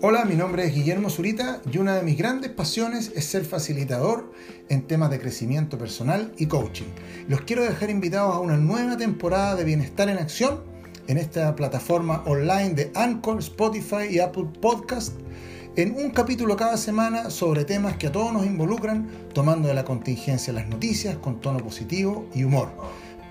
Hola, mi nombre es Guillermo Zurita y una de mis grandes pasiones es ser facilitador en temas de crecimiento personal y coaching. Los quiero dejar invitados a una nueva temporada de Bienestar en Acción en esta plataforma online de Anchor, Spotify y Apple Podcast en un capítulo cada semana sobre temas que a todos nos involucran, tomando de la contingencia las noticias con tono positivo y humor,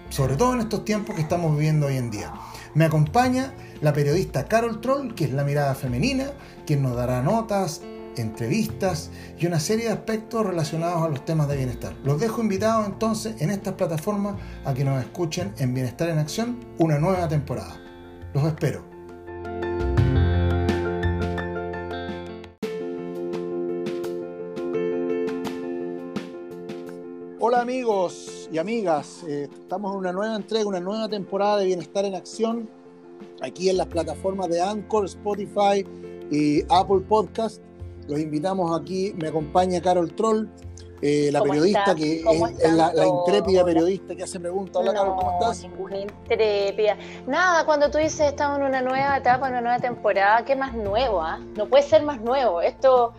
sobre todo en estos tiempos que estamos viviendo hoy en día. Me acompaña la periodista Carol Troll, que es la mirada femenina, quien nos dará notas, entrevistas y una serie de aspectos relacionados a los temas de bienestar. Los dejo invitados entonces en estas plataformas a que nos escuchen en Bienestar en Acción una nueva temporada. Los espero. Hola amigos y amigas, eh, estamos en una nueva entrega, una nueva temporada de Bienestar en Acción aquí en las plataformas de Anchor, Spotify y Apple Podcast. Los invitamos aquí, me acompaña Carol Troll, eh, la periodista que es, la, intrépida periodista que hace preguntas. Hola Carol, ¿cómo estás? Ninguna intrépida. Nada, cuando tú dices estamos en una nueva etapa, en una nueva temporada, ¿qué más nuevo? Ah? No puede ser más nuevo. Esto,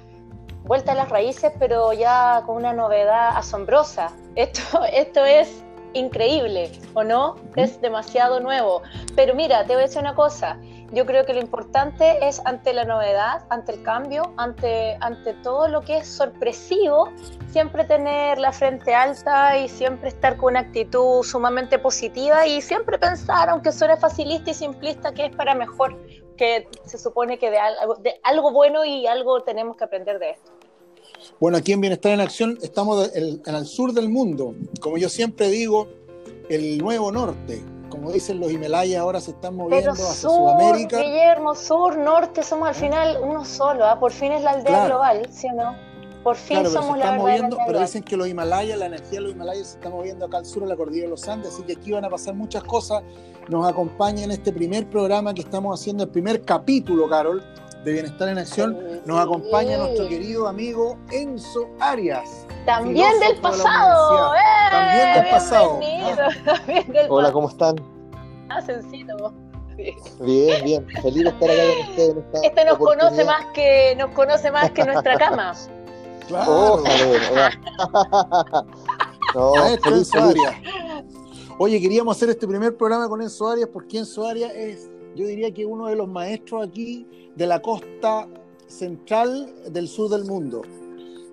vuelta a las raíces, pero ya con una novedad asombrosa. Esto, esto es increíble, ¿o no? Es demasiado nuevo. Pero mira, te voy a decir una cosa. Yo creo que lo importante es ante la novedad, ante el cambio, ante, ante todo lo que es sorpresivo, siempre tener la frente alta y siempre estar con una actitud sumamente positiva y siempre pensar, aunque suene facilista y simplista, que es para mejor, que se supone que de algo, de algo bueno y algo tenemos que aprender de esto. Bueno, aquí en Bienestar en Acción estamos en el sur del mundo. Como yo siempre digo, el nuevo norte. Como dicen los Himalayas, ahora se están moviendo hacia sur, Sudamérica. Guillermo, sur, norte, somos al final uno solo. ¿ah? Por fin es la aldea global, ¿sí o no? Por fin somos la moviendo, Pero dicen que los Himalayas, la energía de los Himalayas se está moviendo acá al sur, a la cordillera de los Andes. Así que aquí van a pasar muchas cosas. Nos acompaña en este primer programa que estamos haciendo, el primer capítulo, Carol, de Bienestar en Acción, nos acompaña nuestro querido amigo Enzo Arias. También del pasado. ¡Eh! También del pasado. Hola, ¿cómo están? Ah, sencillo. Bien, bien. Feliz de estar acá con ustedes. este nos conoce más que nos conoce más que nuestra cama. Claro. no, Enzo Arias. Oye, queríamos hacer este primer programa con Enzo Arias porque Enzo Arias es, yo diría que uno de los maestros aquí de la costa central del sur del mundo,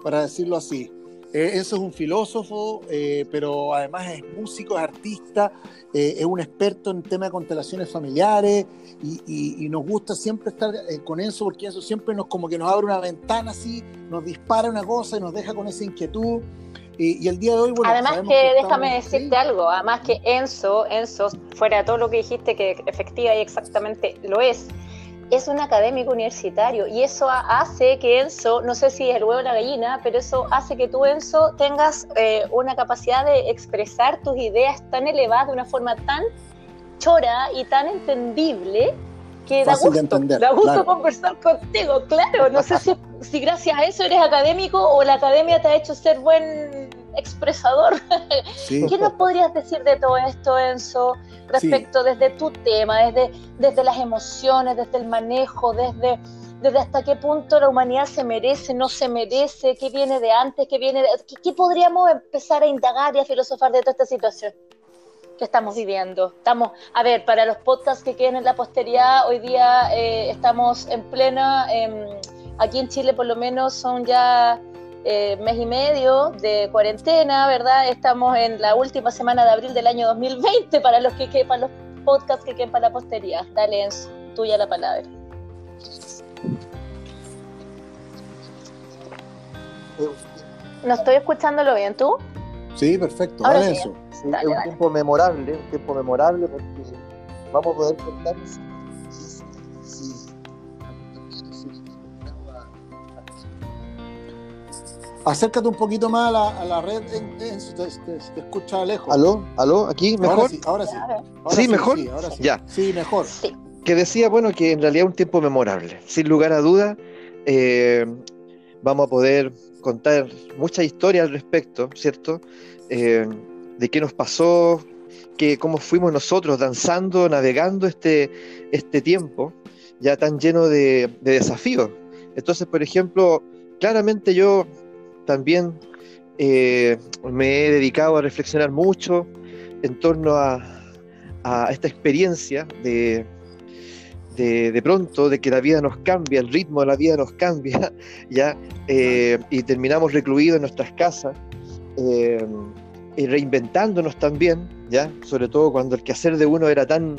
para decirlo así. Eh, eso es un filósofo, eh, pero además es músico, es artista, eh, es un experto en temas de constelaciones familiares y, nos gusta siempre estar con eso porque eso siempre nos como que nos abre una ventana así, nos dispara una cosa y nos deja con esa inquietud. Y, el día de hoy, bueno, además que, déjame decirte algo, además que Enzo, Enzo, fuera de todo lo que dijiste que efectiva y exactamente lo es, es un académico universitario y eso hace que Enzo, no sé si es el huevo o la gallina, pero eso hace que tú, Enzo, tengas eh, una capacidad de expresar tus ideas tan elevadas de una forma tan chora y tan entendible que da gusto, da gusto conversar contigo, claro. No sé si, si gracias a eso eres académico o la academia te ha hecho ser buen expresador. ¿Qué nos podrías decir de todo esto, Enzo, respecto desde tu tema, desde, desde las emociones, desde el manejo, desde, desde hasta qué punto la humanidad se merece, no se merece, qué viene de antes, qué viene de... ¿Qué, podríamos empezar a indagar y a filosofar de toda esta situación? que estamos viviendo. Estamos, a ver, para los podcasts que queden en la posteridad, hoy día eh, estamos en plena, em, aquí en Chile por lo menos son ya eh, mes y medio de cuarentena, ¿verdad? Estamos en la última semana de abril del año 2020 para los que quepan los podcasts que quepan para la postería. Dale, Enzo, tuya la palabra. ¿No estoy escuchándolo bien tú? Sí, perfecto. Dale, eso. es un tiempo memorable, un tiempo memorable porque vamos a poder contar Acércate un poquito más a la, red, te, escucha lejos. ¿Aló? ¿Aló? ¿Aquí? ¿Mejor? Ahora sí, ahora sí. ¿Sí, mejor? Sí, ahora sí. Ya. Sí, mejor. Que decía, bueno, que en realidad es un tiempo memorable. Sin lugar a duda, eh, vamos a poder contar muchas historias al respecto, ¿cierto? Eh, de qué nos pasó, que cómo fuimos nosotros danzando, navegando este, este tiempo ya tan lleno de, de desafíos Entonces, por ejemplo, claramente yo también eh, me he dedicado a reflexionar mucho en torno a, esta experiencia de, de, pronto, de que la vida nos cambia, el ritmo de la vida nos cambia, ¿ya? Eh, y terminamos recluidos en nuestras casas, eh, y reinventándonos también, ¿ya? Sobre todo cuando el quehacer de uno era tan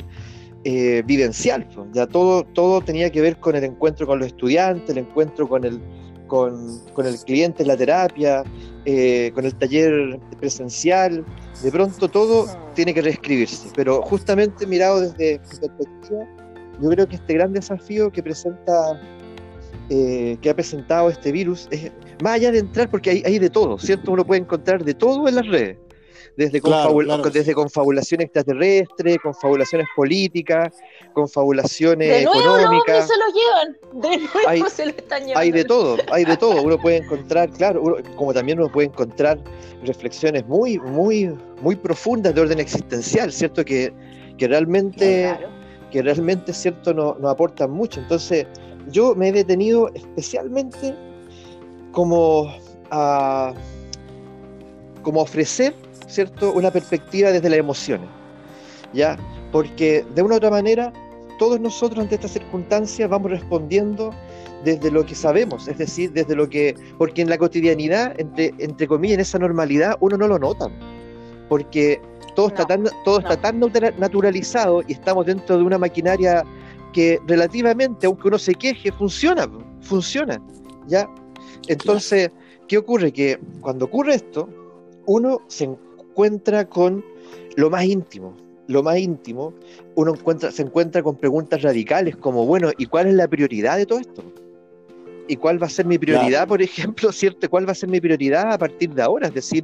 vivencial, ya todo, todo tenía que ver con el encuentro con los estudiantes, el encuentro con el, con, el cliente en la terapia, eh, con el taller presencial, de pronto todo tiene que reescribirse. Pero justamente mirado desde mi perspectiva, yo creo que este gran desafío que presenta, eh, que ha presentado este virus, es más allá de entrar, porque hay, hay de todo, ¿cierto? Uno puede encontrar de todo en las redes desde, desde confabulación extraterrestre, confabulaciones políticas, confabulaciones de nuevo económicas. se lo llevan, de nuevo hay, se lo están llevando. Hay de todo, hay de todo. Uno puede encontrar, claro, como también uno puede encontrar reflexiones muy, muy, muy profundas de orden existencial, ¿cierto? Que, que realmente, que realmente, ¿cierto? Nos, nos aportan mucho. Entonces, yo me he detenido especialmente como a como ofrecer ¿cierto? Una perspectiva desde las emociones, ¿ya? Porque de una u otra manera, todos nosotros ante estas circunstancias vamos respondiendo desde lo que sabemos, es decir, desde lo que, porque en la cotidianidad, entre, entre comillas, en esa normalidad, uno no lo nota, porque todo, está, tan, todo está tan naturalizado y estamos dentro de una maquinaria que relativamente, aunque uno se queje, funciona, funciona, ¿ya? Entonces, ¿qué ocurre? Que cuando ocurre esto, uno se, encuentra con lo más íntimo. Lo más íntimo, uno encuentra, se encuentra con preguntas radicales como, bueno, ¿y cuál es la prioridad de todo esto? ¿Y cuál va a ser mi prioridad, por ejemplo, cierto? ¿Cuál va a ser mi prioridad a partir de ahora? Es decir,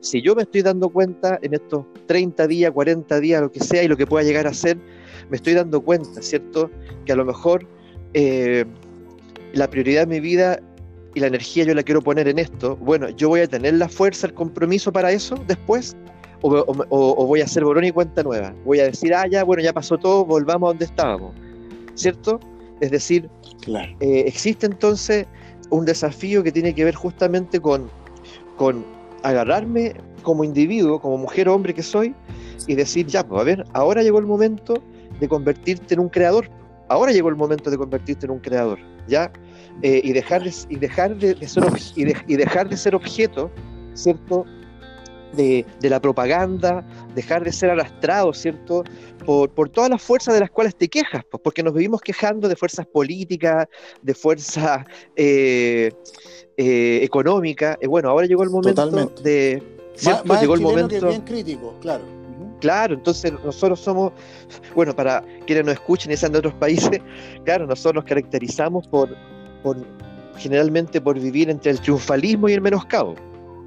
si yo me estoy dando cuenta en estos 30 días, 40 días, lo que sea, y lo que pueda llegar a ser, me estoy dando cuenta, ¿cierto? Que a lo mejor eh, la prioridad de mi vida y la energía yo la quiero poner en esto, bueno, yo voy a tener la fuerza, el compromiso para eso después, o, voy a hacer borón y cuenta nueva. Voy a decir, ah, ya, bueno, ya pasó todo, volvamos a donde estábamos, ¿cierto? Es decir, eh, existe entonces un desafío que tiene que ver justamente con, con agarrarme como individuo, como mujer o hombre que soy, y decir, ya, pues a ver, ahora llegó el momento de convertirte en un creador. Ahora llegó el momento de convertirte en un creador, ¿ya? Eh, y, dejar, y, dejar de, ser, y, dejar de ser objeto, ¿cierto? De, la propaganda, dejar de ser arrastrado, ¿cierto? Por, todas las fuerzas de las cuales te quejas, pues, porque nos vivimos quejando de fuerzas políticas, de fuerzas eh, eh, económicas. bueno, ahora llegó el momento de. llegó el momento. bien crítico, claro. Claro, entonces nosotros somos, bueno, para quienes nos escuchen y sean de otros países, claro, nosotros nos caracterizamos por, por, generalmente por vivir entre el triunfalismo y el menoscabo.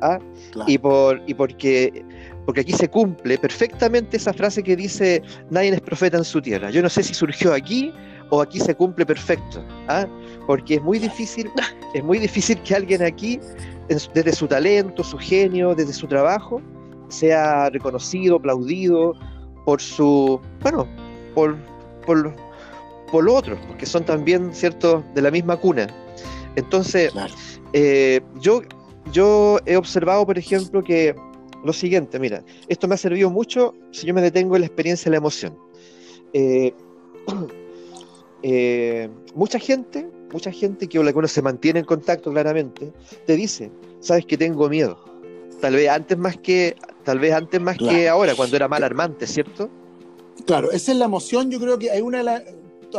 ¿ah? Y, por, y porque, porque aquí se cumple perfectamente esa frase que dice, nadie es profeta en su tierra. Yo no sé si surgió aquí o aquí se cumple perfecto. ¿ah? Porque es muy difícil, es muy difícil que alguien aquí, desde su talento, su genio, desde su trabajo, sea reconocido, aplaudido por su, bueno, por, por, por los otros, porque son también, ¿cierto?, de la misma cuna. Entonces, eh, yo, yo he observado, por ejemplo, que lo siguiente, mira, esto me ha servido mucho si yo me detengo en la experiencia de la emoción. Eh, eh, mucha gente, mucha gente que con la que uno se mantiene en contacto claramente, te dice, sabes que tengo miedo. Tal vez antes más que, tal vez antes más que ahora, cuando era más alarmante, ¿cierto? Claro, esa es la emoción, yo creo que hay una de las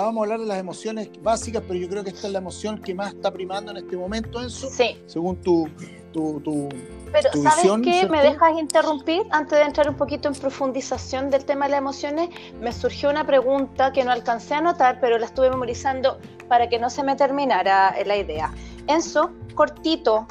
vamos a hablar de las emociones básicas, pero yo creo que esta es la emoción que más está primando en este momento, Enzo. Sí. Según tu, tu, tu Pero, ¿sabes qué? ¿Me dejas interrumpir? Antes de entrar un poquito en profundización del tema de las emociones, me surgió una pregunta que no alcancé a anotar, pero la estuve memorizando para que no se me terminara la idea. Enzo, cortito,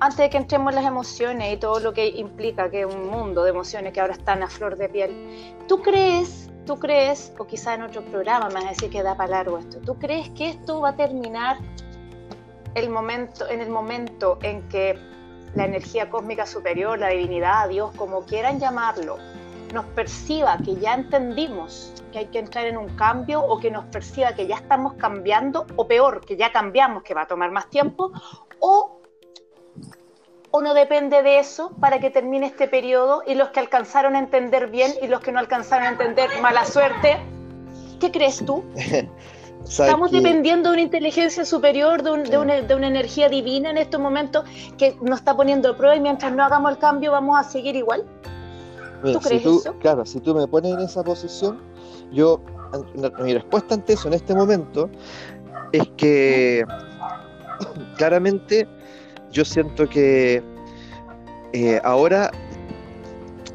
antes de que entremos en las emociones y todo lo que implica que es un mundo de emociones que ahora están a flor de piel, ¿tú crees ¿Tú crees, o quizá en otro programa me vas decir que da para largo esto, ¿tú crees que esto va a terminar el momento, en el momento en que la energía cósmica superior, la divinidad, Dios, como quieran llamarlo, nos perciba que ya entendimos que hay que entrar en un cambio o que nos perciba que ya estamos cambiando o peor, que ya cambiamos, que va a tomar más tiempo, o, o no depende de eso para que termine este periodo y los que alcanzaron a entender bien y los que no alcanzaron a entender mala suerte. ¿Qué crees tú? Estamos dependiendo de una inteligencia superior, de, de, una, de, una, energía divina en estos momentos que nos está poniendo a prueba y mientras no hagamos el cambio vamos a seguir igual. ¿Tú crees eso? Claro, si tú me pones en esa posición, yo, mi respuesta ante eso en este momento es que claramente yo siento que eh, ahora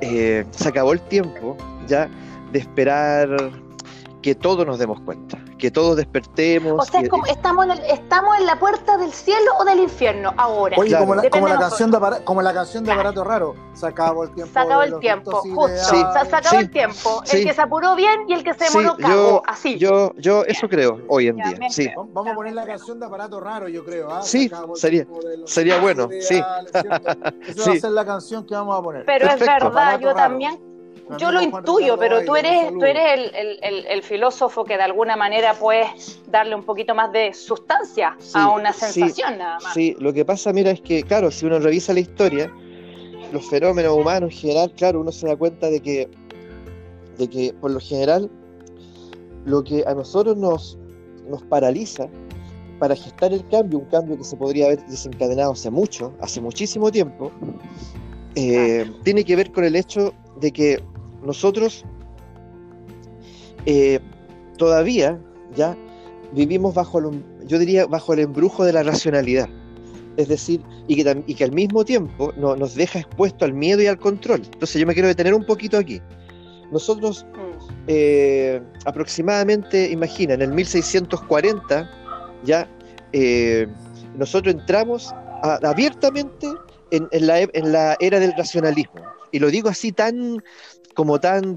eh, se acabó el tiempo ya de esperar que todos nos demos cuenta que todos despertemos. O sea, como, estamos, en el, estamos en la puerta del cielo o del infierno ahora. Oye, como, la, como la canción de como la canción de Aparato Raro, se acabó el tiempo. Se acabó el tiempo, justo. Sí, se, acabó el tiempo. El que se apuró bien y el que se demoró yo, así. Yo, yo eso creo hoy en día. Sí. Vamos a poner la canción de Aparato Raro, yo creo. ¿ah? Sí, sería, sería bueno. Sí. Esa va a ser la canción que vamos a poner. Pero es verdad, yo también yo lo intuyo, pero tú eres, tú eres el, filósofo que de alguna manera puedes darle un poquito más de sustancia a una sensación nada más. Sí, lo que pasa, mira, es que, claro, si uno revisa la historia, los fenómenos humanos en general, claro, uno se da cuenta de que, de que por lo general, lo que a nosotros nos, nos paraliza para gestar el cambio, un cambio que se podría haber desencadenado hace mucho, hace muchísimo tiempo, eh, tiene que ver con el hecho de que nosotros eh, todavía ya vivimos bajo, yo diría, bajo el embrujo de la racionalidad. Es decir, y que, al mismo tiempo no, nos deja expuesto al miedo y al control. Entonces yo me quiero detener un poquito aquí. Nosotros eh, aproximadamente, imagina, en el 1640 ya eh, nosotros entramos abiertamente en, la, en la era del racionalismo. Y lo digo así tan como tan,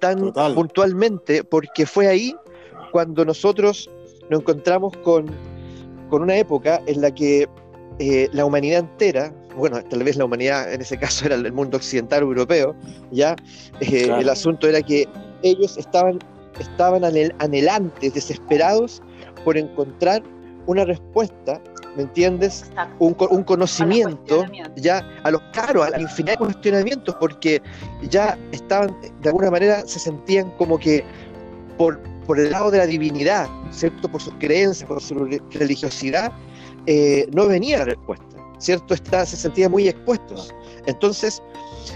tan puntualmente, porque fue ahí cuando nosotros nos encontramos con, con una época en la que eh, la humanidad entera, bueno, tal vez la humanidad en ese caso era el mundo occidental europeo, ya, eh, el asunto era que ellos estaban, estaban anhelantes, desesperados por encontrar una respuesta ¿me entiendes? Un, un, conocimiento ya a los caros, a la infinidad de cuestionamientos, porque ya estaban, de alguna manera, se sentían como que por, por el lado de la divinidad, ¿cierto? Por sus creencias, por su religiosidad, eh, no venía la respuesta, ¿cierto? Está, se sentían muy expuestos. Entonces,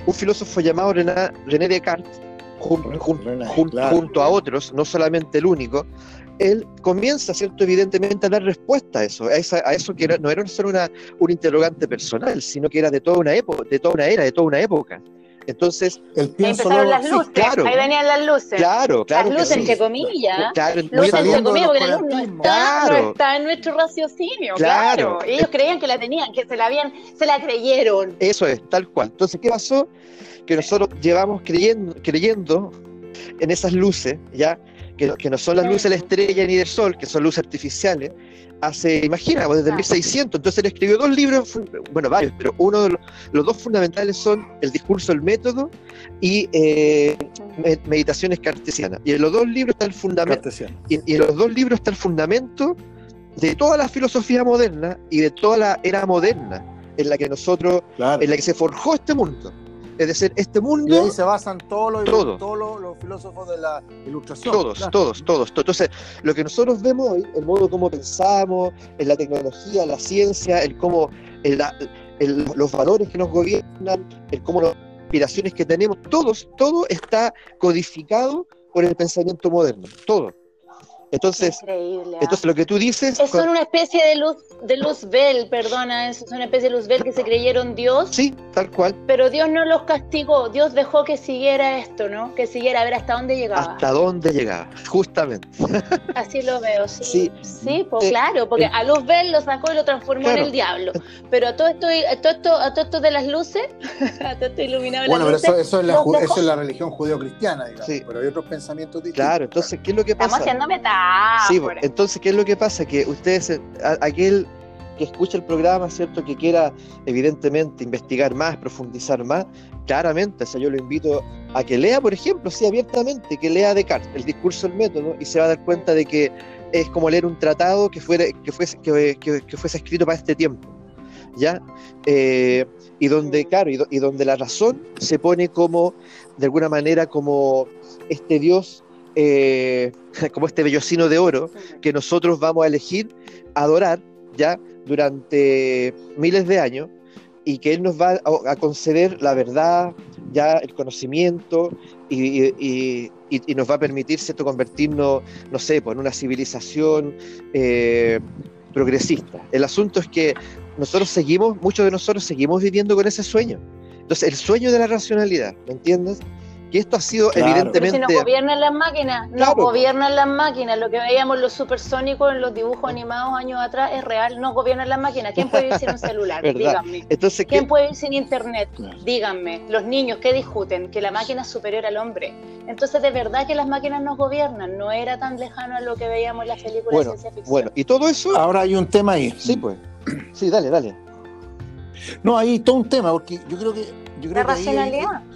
un filósofo llamado René, Descartes, junto a otros, no solamente el único, él comienza, ¿cierto? Evidentemente a dar respuesta a eso, a, eso que no era solo una, un interrogante personal, sino que era de toda una época, de toda una era, de toda una época. Entonces, el empezaron las luces, claro, ahí venían las luces. Claro, claro. Las luces, entre comillas. Claro, luces, entre comillas, porque la luz no está, no está en nuestro raciocinio. Claro. Ellos creían que la tenían, que se la habían, se la creyeron. Eso es, tal cual. Entonces, ¿qué pasó? Que nosotros llevamos creyendo, creyendo en esas luces, ¿ya? Que, no son las luces de la estrella ni del sol, que son luces artificiales, hace, imagina, desde el 1600. Entonces él escribió dos libros, bueno, varios, pero uno de los, dos fundamentales son El discurso del método y eh, Meditaciones cartesianas. Y en los dos libros está el fundamento. Y, en los dos libros está el fundamento de toda la filosofía moderna y de toda la era moderna en la que nosotros, en la que se forjó este mundo. Es decir, este mundo. Y ahí se basan todos los, todos los, filósofos de la ilustración. Todos, todos, todos, todos. Entonces, lo que nosotros vemos hoy, el modo como pensamos, en la tecnología, la ciencia, el cómo, los valores que nos gobiernan, el cómo las aspiraciones que tenemos, todos, todo está codificado por el pensamiento moderno. Todo. Entonces, ¿ah? entonces lo que tú dices... Es una especie de luz, de luz Bell, perdona, es una especie de luz Bell que se creyeron Dios. Sí, tal cual. Pero Dios no los castigó, Dios dejó que siguiera esto, ¿no? Que siguiera a ver hasta dónde llegaba. Hasta dónde llegaba, justamente. Así lo veo, sí. Sí, pues claro, porque a luz Bell lo sacó y lo transformó en el diablo. Pero a todo esto, a todo esto, a todo esto de las luces, a todo esto iluminado Bueno, pero eso, eso, es la, eso, es la, religión judeo-cristiana, digamos. Sí. Pero hay otros pensamientos distintos. Claro, entonces, ¿qué es lo que pasa? Estamos haciendo metáforas. Sí, entonces, ¿qué es lo que pasa? Que ustedes, aquel que escucha el programa, ¿cierto? Que quiera, evidentemente, investigar más, profundizar más, claramente, o sea, yo lo invito a que lea, por ejemplo, sí, abiertamente, que lea Descartes, el discurso del método, y se va a dar cuenta de que es como leer un tratado que, fuera, que, fuese, que, que, fuese escrito para este tiempo. ¿Ya? Eh, y donde, claro, y, donde la razón se pone como, de alguna manera, como este Dios, eh, como este vellocino de oro que nosotros vamos a elegir adorar, ¿ya? Durante miles de años, y que Él nos va a, conceder la verdad, ya el conocimiento y, nos va a permitir ¿cierto? convertirnos, no sé, pues, en una civilización eh, progresista. El asunto es que nosotros seguimos, muchos de nosotros seguimos viviendo con ese sueño. Entonces, el sueño de la racionalidad, ¿me entiendes? Que esto ha sido evidentemente. Pero si no gobiernan las máquinas, no gobiernan las máquinas. Lo que veíamos los supersónicos en los dibujos animados años atrás es real, no gobiernan las máquinas. ¿Quién puede vivir sin un celular? Díganme. Entonces, ¿Quién puede vivir sin internet? Díganme. Los niños, ¿qué discuten? Que la máquina es superior al hombre. Entonces, de verdad que las máquinas nos gobiernan. No era tan lejano a lo que veíamos en las películas de ciencia ficción. Bueno, y todo eso. Ahora hay un tema ahí. Sí, pues. Sí, dale, dale. No, hay todo un tema, porque yo creo que. Yo creo la racionalidad. Hay,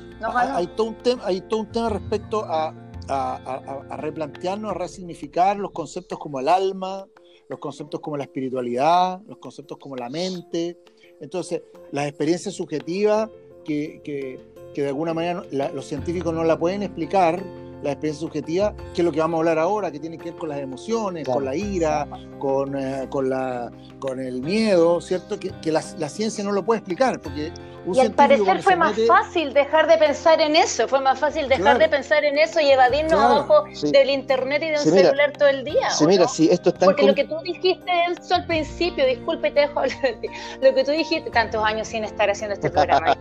todo un tema, hay todo un tema respecto a, a, replantearnos, a resignificar los conceptos como el alma, los conceptos como la espiritualidad, los conceptos como la mente. Entonces, las experiencias subjetivas que, que, que de alguna manera los científicos no la pueden explicar, la experiencia subjetiva, que es lo que vamos a hablar ahora, que tiene que ver con las emociones, con la ira, con, eh, con, la, con el miedo, ¿cierto? Que, que la, la, ciencia no lo puede explicar, porque y al parecer fue más fácil dejar de pensar en eso, fue más fácil dejar de pensar en eso y evadirnos abajo del internet y de un celular todo el día. Sí, mira, sí, esto está Porque lo que tú dijiste eso al principio, disculpe, te dejo lo que tú dijiste, tantos años sin estar haciendo este programa,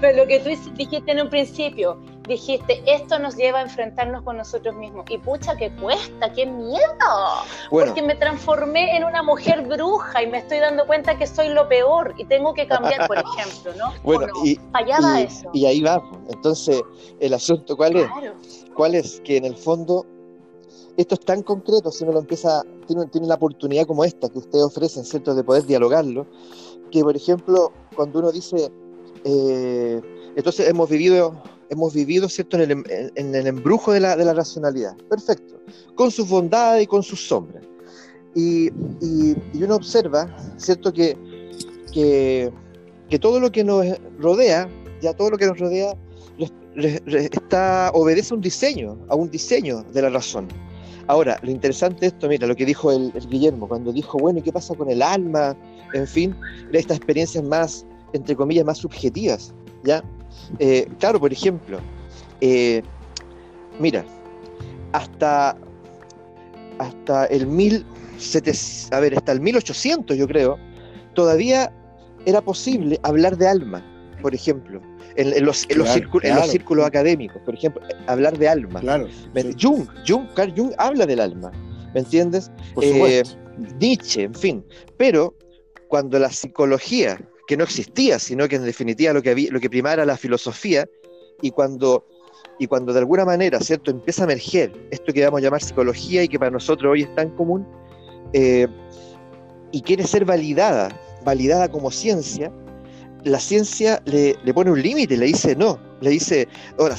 pero lo que tú dijiste en un principio, dijiste, esto nos lleva a enfrentarnos con nosotros mismos. Y pucha, que cuesta, qué miedo. Porque me transformé en una mujer bruja y me estoy dando cuenta que soy lo peor y tengo que cambiar, por ejemplo, ¿no? Bueno, y, eso. y ahí va. Entonces, el asunto, ¿cuál es? ¿Cuál es? Que en el fondo esto es tan concreto, si uno lo empieza, tiene, tiene la oportunidad como esta que ustedes ofrecen, ¿cierto?, de poder dialogarlo, que por ejemplo, cuando uno dice, eh, entonces hemos vivido hemos vivido ¿cierto? En, el, en el embrujo de la, de la, racionalidad. Perfecto. Con sus bondades y con sus sombras. Y, y, uno observa, ¿cierto? Que, que, que, todo lo que nos rodea, ya todo lo que nos rodea, está, obedece a un diseño, a un diseño de la razón. Ahora, lo interesante de esto, mira, lo que dijo el, el Guillermo, cuando dijo, bueno, ¿y qué pasa con el alma? En fin, estas experiencias más, entre comillas, más subjetivas, ¿ya? Eh, claro, por ejemplo, eh, mira, hasta, hasta el mil a ver, hasta el 1800 yo creo, todavía era posible hablar de alma, por ejemplo, en, los, en, los, círculos, académicos, por ejemplo, hablar de alma. Claro, Jung, Jung, Carl Jung habla del alma, ¿me entiendes? Eh, Nietzsche, en fin, pero cuando la psicología que no existía, sino que en definitiva lo que, lo que primaba era la filosofía, y cuando, y cuando de alguna manera ¿cierto? empieza a emerger esto que vamos a llamar psicología y que para nosotros hoy es tan común, eh, y quiere ser validada, validada como ciencia, la ciencia le, pone un límite, le dice no, le dice, ahora,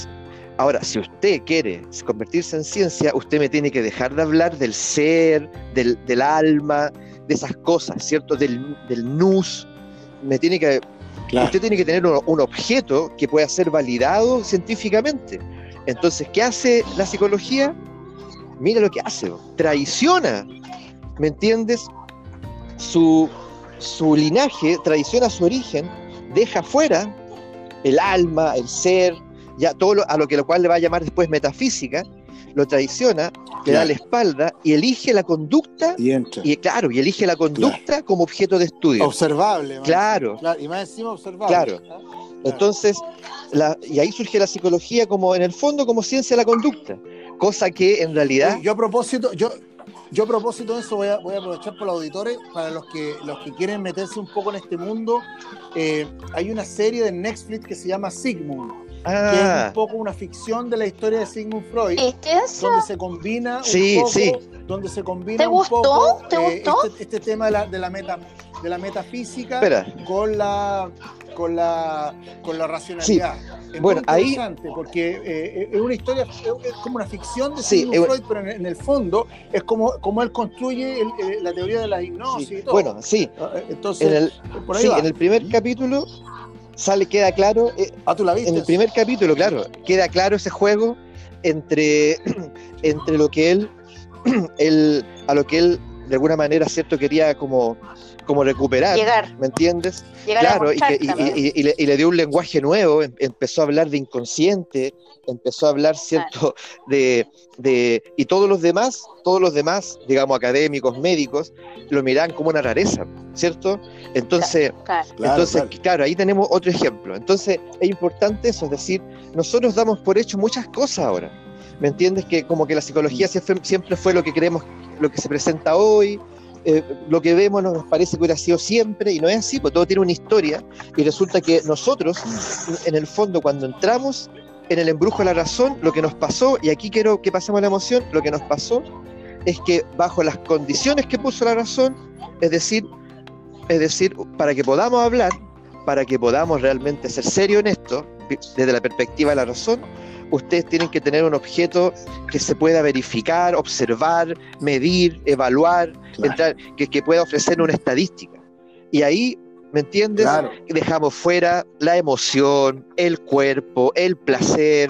ahora, si usted quiere convertirse en ciencia, usted me tiene que dejar de hablar del ser, del, del alma, de esas cosas, ¿cierto? Del, del nus, me tiene que, usted tiene que tener un, objeto que pueda ser validado científicamente. Entonces, ¿qué hace la psicología? Mira lo que hace, traiciona, ¿me entiendes? Su, su linaje, traiciona su origen, deja fuera el alma, el ser, ya todo a lo que lo cual le va a llamar después metafísica, lo traiciona, le da la espalda y elige la conducta y, claro, y elige la conducta como objeto de estudio. Observable. Claro. Y más encima observable. Claro. Entonces, y ahí surge la psicología como, en el fondo, como ciencia de la conducta. Cosa que en realidad. Yo a propósito, yo, yo a propósito de eso voy a, voy a aprovechar por los auditores, para los que, los que quieren meterse un poco en este mundo, eh, hay una serie de Netflix que se llama Sigmund que es un ah. poco una ficción de la historia de Sigmund Freud, donde se combina un poco, donde se combina ¿Te gustó? ¿Te eh, gustó? Este, este, tema de la, de la meta de la metafísica con la con la con la racionalidad. Es bueno, muy ahí porque eh, es una historia es como una ficción de Sigmund Freud, pero en, el fondo es como, como él construye la teoría de la hipnosis y todo. Bueno, sí. Ah, eh, entonces, en el, por ahí en el primer capítulo sale queda claro eh, ah, ¿tú la viste? en el primer capítulo, claro, queda claro ese juego entre entre lo que él él a lo que él de alguna manera, ¿cierto? Quería como, como recuperar, ¿me entiendes? claro, y, le, dio un lenguaje nuevo, em, empezó a hablar de inconsciente, empezó a hablar, ¿cierto? De, de, y todos los demás, todos los demás, digamos, académicos, médicos, lo miran como una rareza, ¿cierto? Entonces, claro, entonces claro. ahí tenemos otro ejemplo. Entonces, es importante eso, es decir, nosotros damos por hecho muchas cosas ahora. ¿Me entiendes? Que como que la psicología siempre fue lo que creemos lo que se presenta hoy, eh, lo que vemos nos parece que hubiera sido siempre y no es así, porque todo tiene una historia y resulta que nosotros, en el fondo, cuando entramos en el embrujo de la razón, lo que nos pasó, y aquí quiero que pasemos a la emoción, lo que nos pasó es que bajo las condiciones que puso la razón, es decir, es decir, para que podamos hablar, para que podamos realmente ser serios en esto, desde la perspectiva de la razón, ustedes tienen que tener un objeto que se pueda verificar, observar, medir, evaluar, entrar, que, pueda ofrecer una estadística. Y ahí, ¿me entiendes? Dejamos fuera la emoción, el cuerpo, el placer,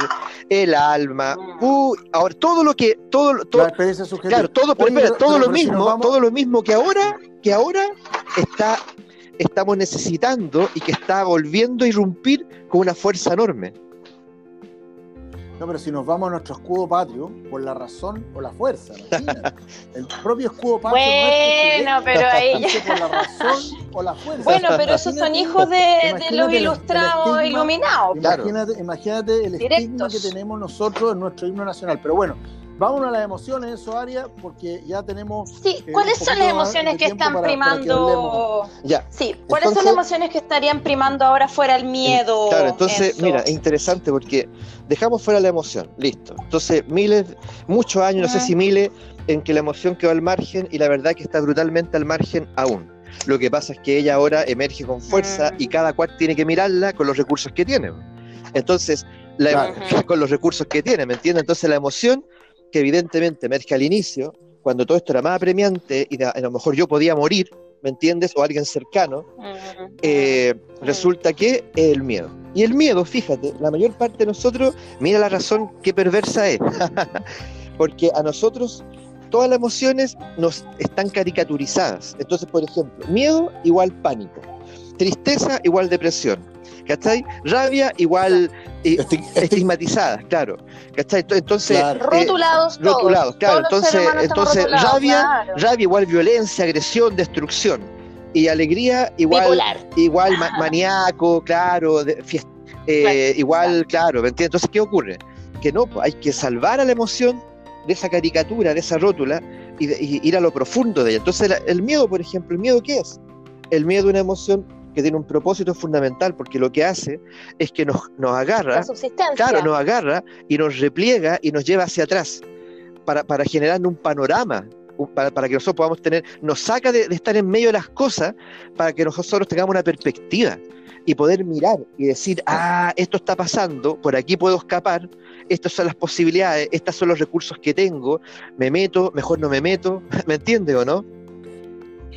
el alma. Mm. Uh, ahora, todo lo que. Todo, todo, claro, todo, todo lo mismo, todo lo mismo que ahora, que ahora está estamos necesitando y que está volviendo a irrumpir con una fuerza enorme. No, pero si nos vamos a nuestro escudo patrio, por la razón o la fuerza, El propio escudo patrio. Bueno, pero ahí Por la razón o la fuerza. Bueno, pero esos son hijos de, los ilustrados iluminados. Imagínate, imagínate el estigma que tenemos nosotros en nuestro himno nacional. Pero bueno, Vámonos a las emociones, eso, Aria, porque ya tenemos. Sí, eh, ¿cuáles son las emociones que están primando? ya. Sí, ¿cuáles son las emociones que estarían primando ahora fuera el miedo? Claro, entonces, mira, es interesante porque dejamos fuera la emoción, listo. Entonces, miles, muchos años, no sé si miles, en que la emoción quedó al margen y la verdad que está brutalmente al margen aún. Lo que pasa es que ella ahora emerge con fuerza y cada cual tiene que mirarla con los recursos que tiene. Entonces, con los recursos que tiene, ¿me entiendes? Entonces la emoción que evidentemente emerge al inicio, cuando todo esto era más apremiante y a, lo mejor yo podía morir, ¿me entiendes? O alguien cercano, eh, resulta que es el miedo. Y el miedo, fíjate, la mayor parte de nosotros, mira la razón qué perversa es, porque a nosotros todas las emociones nos están caricaturizadas. Entonces, por ejemplo, miedo igual pánico, tristeza igual depresión, ¿cachai? Rabia igual estigmatizada, claro. ¿cachai? Entonces, eh, rotulados, rotulados, claro. entonces, entonces rabia, rabia igual violencia, agresión, destrucción. Y alegría igual, igual maníaco, claro, eh, igual, claro, ¿me entiendes? Entonces, ¿qué ocurre? Que no, pues, hay que salvar a la emoción de esa caricatura, de esa rótula, y, ir a lo profundo de ella. Entonces, el miedo, por ejemplo, ¿el miedo qué es? El miedo es una emoción que tiene un propósito fundamental, porque lo que hace es que nos, nos agarra, claro, nos agarra y nos repliega y nos lleva hacia atrás, para, para generar un panorama, para, para, que nosotros podamos tener, nos saca de, estar en medio de las cosas, para que nosotros tengamos una perspectiva y poder mirar y decir, ah, esto está pasando, por aquí puedo escapar, estas son las posibilidades, estos son los recursos que tengo, me meto, mejor no me meto, ¿me entiende o no?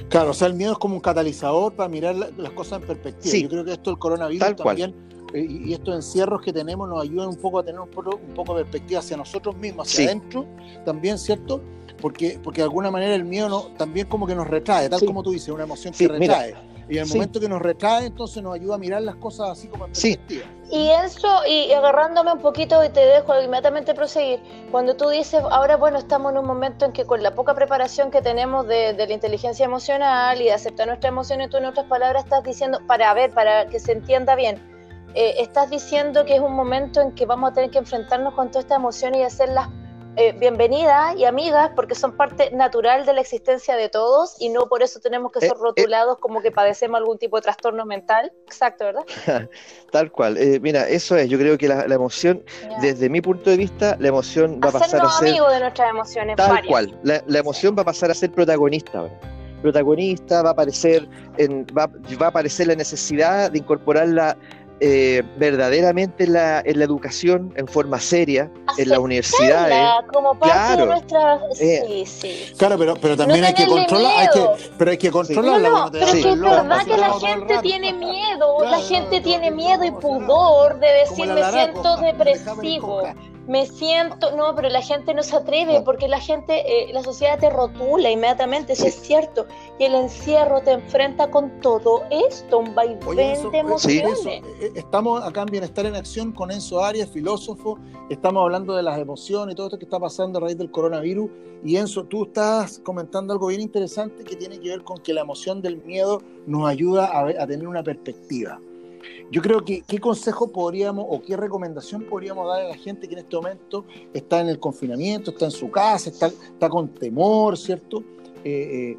Claro, o sea, el miedo es como un catalizador para mirar las cosas en perspectiva. Yo creo que esto, el coronavirus también, eh, y estos encierros que tenemos nos ayudan un poco a tener un poco, un poco de perspectiva hacia nosotros mismos, hacia adentro, también, ¿cierto? Porque, porque de alguna manera el miedo no, también como que nos retrae, tal como tú dices, una emoción que retrae. Y en el momento que nos retrae, entonces nos ayuda a mirar las cosas así como en perspectiva. Y eso, y agarrándome un poquito y te dejo inmediatamente proseguir, cuando tú dices, ahora bueno, estamos en un momento en que con la poca preparación que tenemos de, la inteligencia emocional y de aceptar nuestras emociones, tú en otras palabras estás diciendo, para ver, para que se entienda bien, eh, estás diciendo que es un momento en que vamos a tener que enfrentarnos con todas estas emociones y hacerlas eh, bienvenidas y amigas porque son parte natural de la existencia de todos y no por eso tenemos que eh, ser eh, rotulados como que padecemos algún tipo de trastorno mental. Exacto, ¿verdad? Tal cual. mira, eso es. Yo creo que la, emoción, desde mi punto de vista, la emoción va a pasar a ser. amigos de nuestras emociones. Tal cual. La, emoción va a pasar a ser protagonista ahora. protagonista, va a aparecer, en, va, va a aparecer la necesidad de incorporarla eh, verdaderamente en la, en la, educación en forma seria, en las universidades. Como parte claro, de nuestra... Eh, sí, sí. Claro, pero, pero también no hay que controlar, hay que, pero hay que controlarla. No, no, pero es que es verdad que la gente tiene miedo, la gente tiene miedo y pudor de decir me siento depresivo me siento, no, pero la gente no se atreve porque la gente, eh, la sociedad te rotula inmediatamente, eso es cierto, y el encierro te enfrenta con todo esto, un vaivén de emociones. Eh, estamos acá en Bienestar en Acción con Enzo Arias, filósofo, estamos hablando de las emociones y todo esto que está pasando a raíz del coronavirus, y Enzo, tú estás comentando algo bien interesante que tiene que ver con que la emoción del miedo nos ayuda a, a tener una perspectiva. Yo creo que qué consejo podríamos o qué recomendación podríamos dar a la gente que en este momento está en el confinamiento, está en su casa, está, está con temor, ¿cierto? Eh, eh,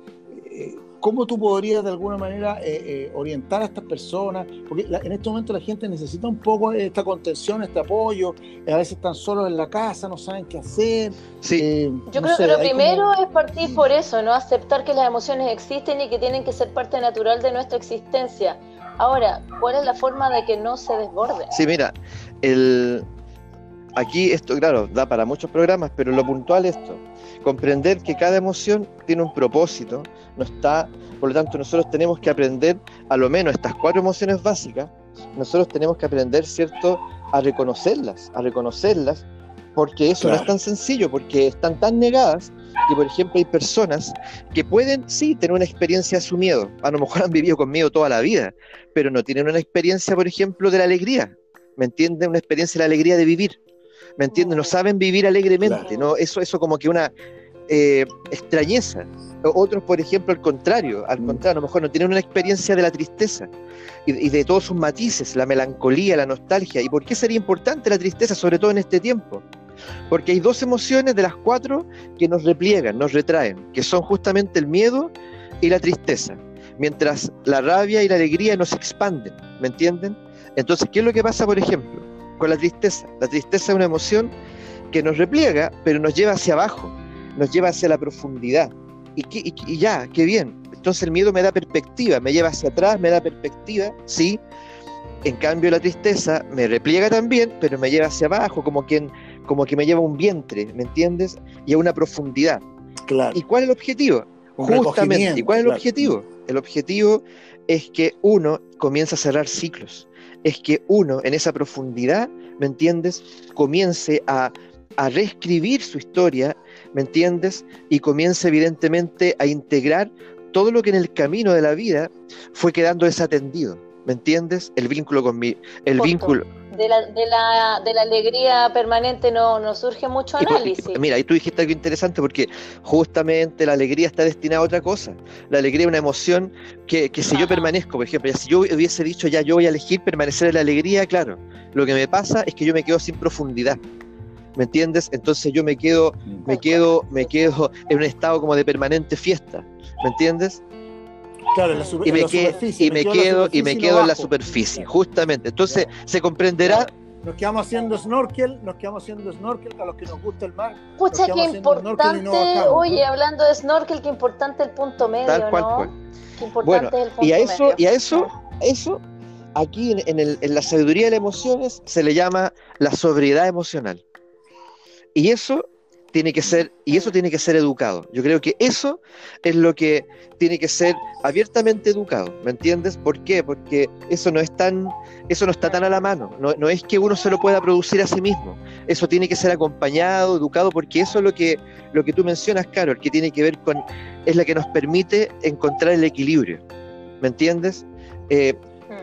eh, ¿Cómo tú podrías de alguna manera orientar a estas personas? Porque en este momento la gente necesita un poco esta contención, este apoyo. A veces están solos en la casa, no saben qué hacer. Sí. Yo creo que lo primero es partir por eso, ¿no? Aceptar que las emociones existen y que tienen que ser parte natural de nuestra existencia Ahora, ¿cuál es la forma de que no se desborde? Sí, mira, el... aquí esto, claro, da para muchos programas, pero lo puntual es esto, comprender que cada emoción tiene un propósito, no está, por lo tanto nosotros tenemos que aprender a lo menos estas cuatro emociones básicas, nosotros tenemos que aprender, ¿cierto?, a reconocerlas, a reconocerlas, porque eso no es tan sencillo, porque están tan negadas que, por ejemplo, hay personas que pueden, sí, tener una experiencia de su miedo. A lo mejor han vivido con miedo toda la vida, pero no tienen una experiencia, por ejemplo, de la alegría. ¿Me entienden? Una experiencia de la alegría de vivir. ¿Me entienden? No saben vivir alegremente, ¿no? Eso, eso como que una eh, extrañeza. Otros, por ejemplo, al contrario, al mm. contrario, a lo mejor no tienen una experiencia de la tristeza y, y, de todos sus matices, la melancolía, la nostalgia. ¿Y por qué sería importante la tristeza, sobre todo en este tiempo? Porque hay dos emociones de las cuatro que nos repliegan, nos retraen, que son justamente el miedo y la tristeza, mientras la rabia y la alegría nos expanden, ¿me entienden? Entonces, ¿qué es lo que pasa, por ejemplo, con la tristeza? La tristeza es una emoción que nos repliega, pero nos lleva hacia abajo, nos lleva hacia la profundidad. Y, ya, qué bien. Entonces el miedo me da perspectiva, me lleva hacia atrás, me da perspectiva, sí. En cambio la tristeza me repliega también, pero me lleva hacia abajo, como quien como que me lleva a un vientre, ¿me entiendes? Y a una profundidad. Claro. ¿Y cuál es el objetivo? Justamente. ¿Y cuál es el objetivo? El objetivo es que uno comienza a cerrar ciclos. Es que uno, en esa profundidad, ¿me entiendes? Comience a, a reescribir su historia, ¿me entiendes? Y comience evidentemente a integrar todo lo que en el camino de la vida fue quedando desatendido. ¿Me entiendes? El vínculo con mi, el vínculo, de la, de la, de la alegría permanente no, no surge mucho análisis. mira, ahí tú dijiste algo interesante porque justamente la alegría está destinada a otra cosa. La alegría es una emoción que, que si yo permanezco, por ejemplo, si yo hubiese dicho ya yo voy a elegir permanecer en la alegría, claro, lo que me pasa es que yo me quedo sin profundidad. ¿Me entiendes? Entonces yo me quedo, me quedo, me quedo en un estado como de permanente fiesta. ¿Me entiendes? Y me, y me quedo y me quedo en la superficie, justamente. Entonces se comprenderá. Nos quedamos haciendo snorkel, nos quedamos haciendo snorkel a los que nos gusta el mar. Pucha, qué importante, oye, hablando de snorkel, qué importante el punto medio, Tal cual, ¿no? Qué importante bueno, el punto y a eso, medio. y a eso, eso, aquí en, en, el, en la sabiduría de las emociones se le llama la sobriedad emocional. Y eso tiene que ser, y eso tiene que ser educado. Yo creo que eso es lo que tiene que ser abiertamente educado, ¿me entiendes? ¿Por qué? Porque eso no es tan, eso no está tan a la mano, no, no es que uno se lo pueda producir a sí mismo, eso tiene que ser acompañado, educado, porque eso es lo que, lo que tú mencionas, Carol, que tiene que ver con, es la que nos permite encontrar el equilibrio, ¿me entiendes? Eh,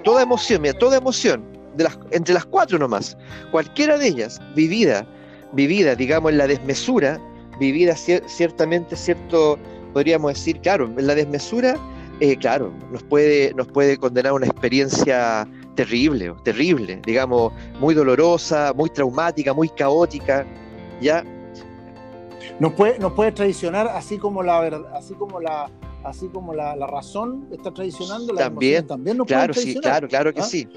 toda emoción, mira, toda emoción, de las, entre las cuatro nomás, cualquiera de ellas, vivida, vivida, digamos, en la desmesura, vivida ciertamente, cierto, podríamos decir, claro, en la desmesura, eh, claro, nos puede, nos puede condenar a una experiencia terrible, terrible, digamos, muy dolorosa, muy traumática, muy caótica, ¿ya? Nos puede, nos puede traicionar así como la así como la, así como la, razón está traicionando, la también, también nos claro, sí, claro, claro que ¿ah? sí.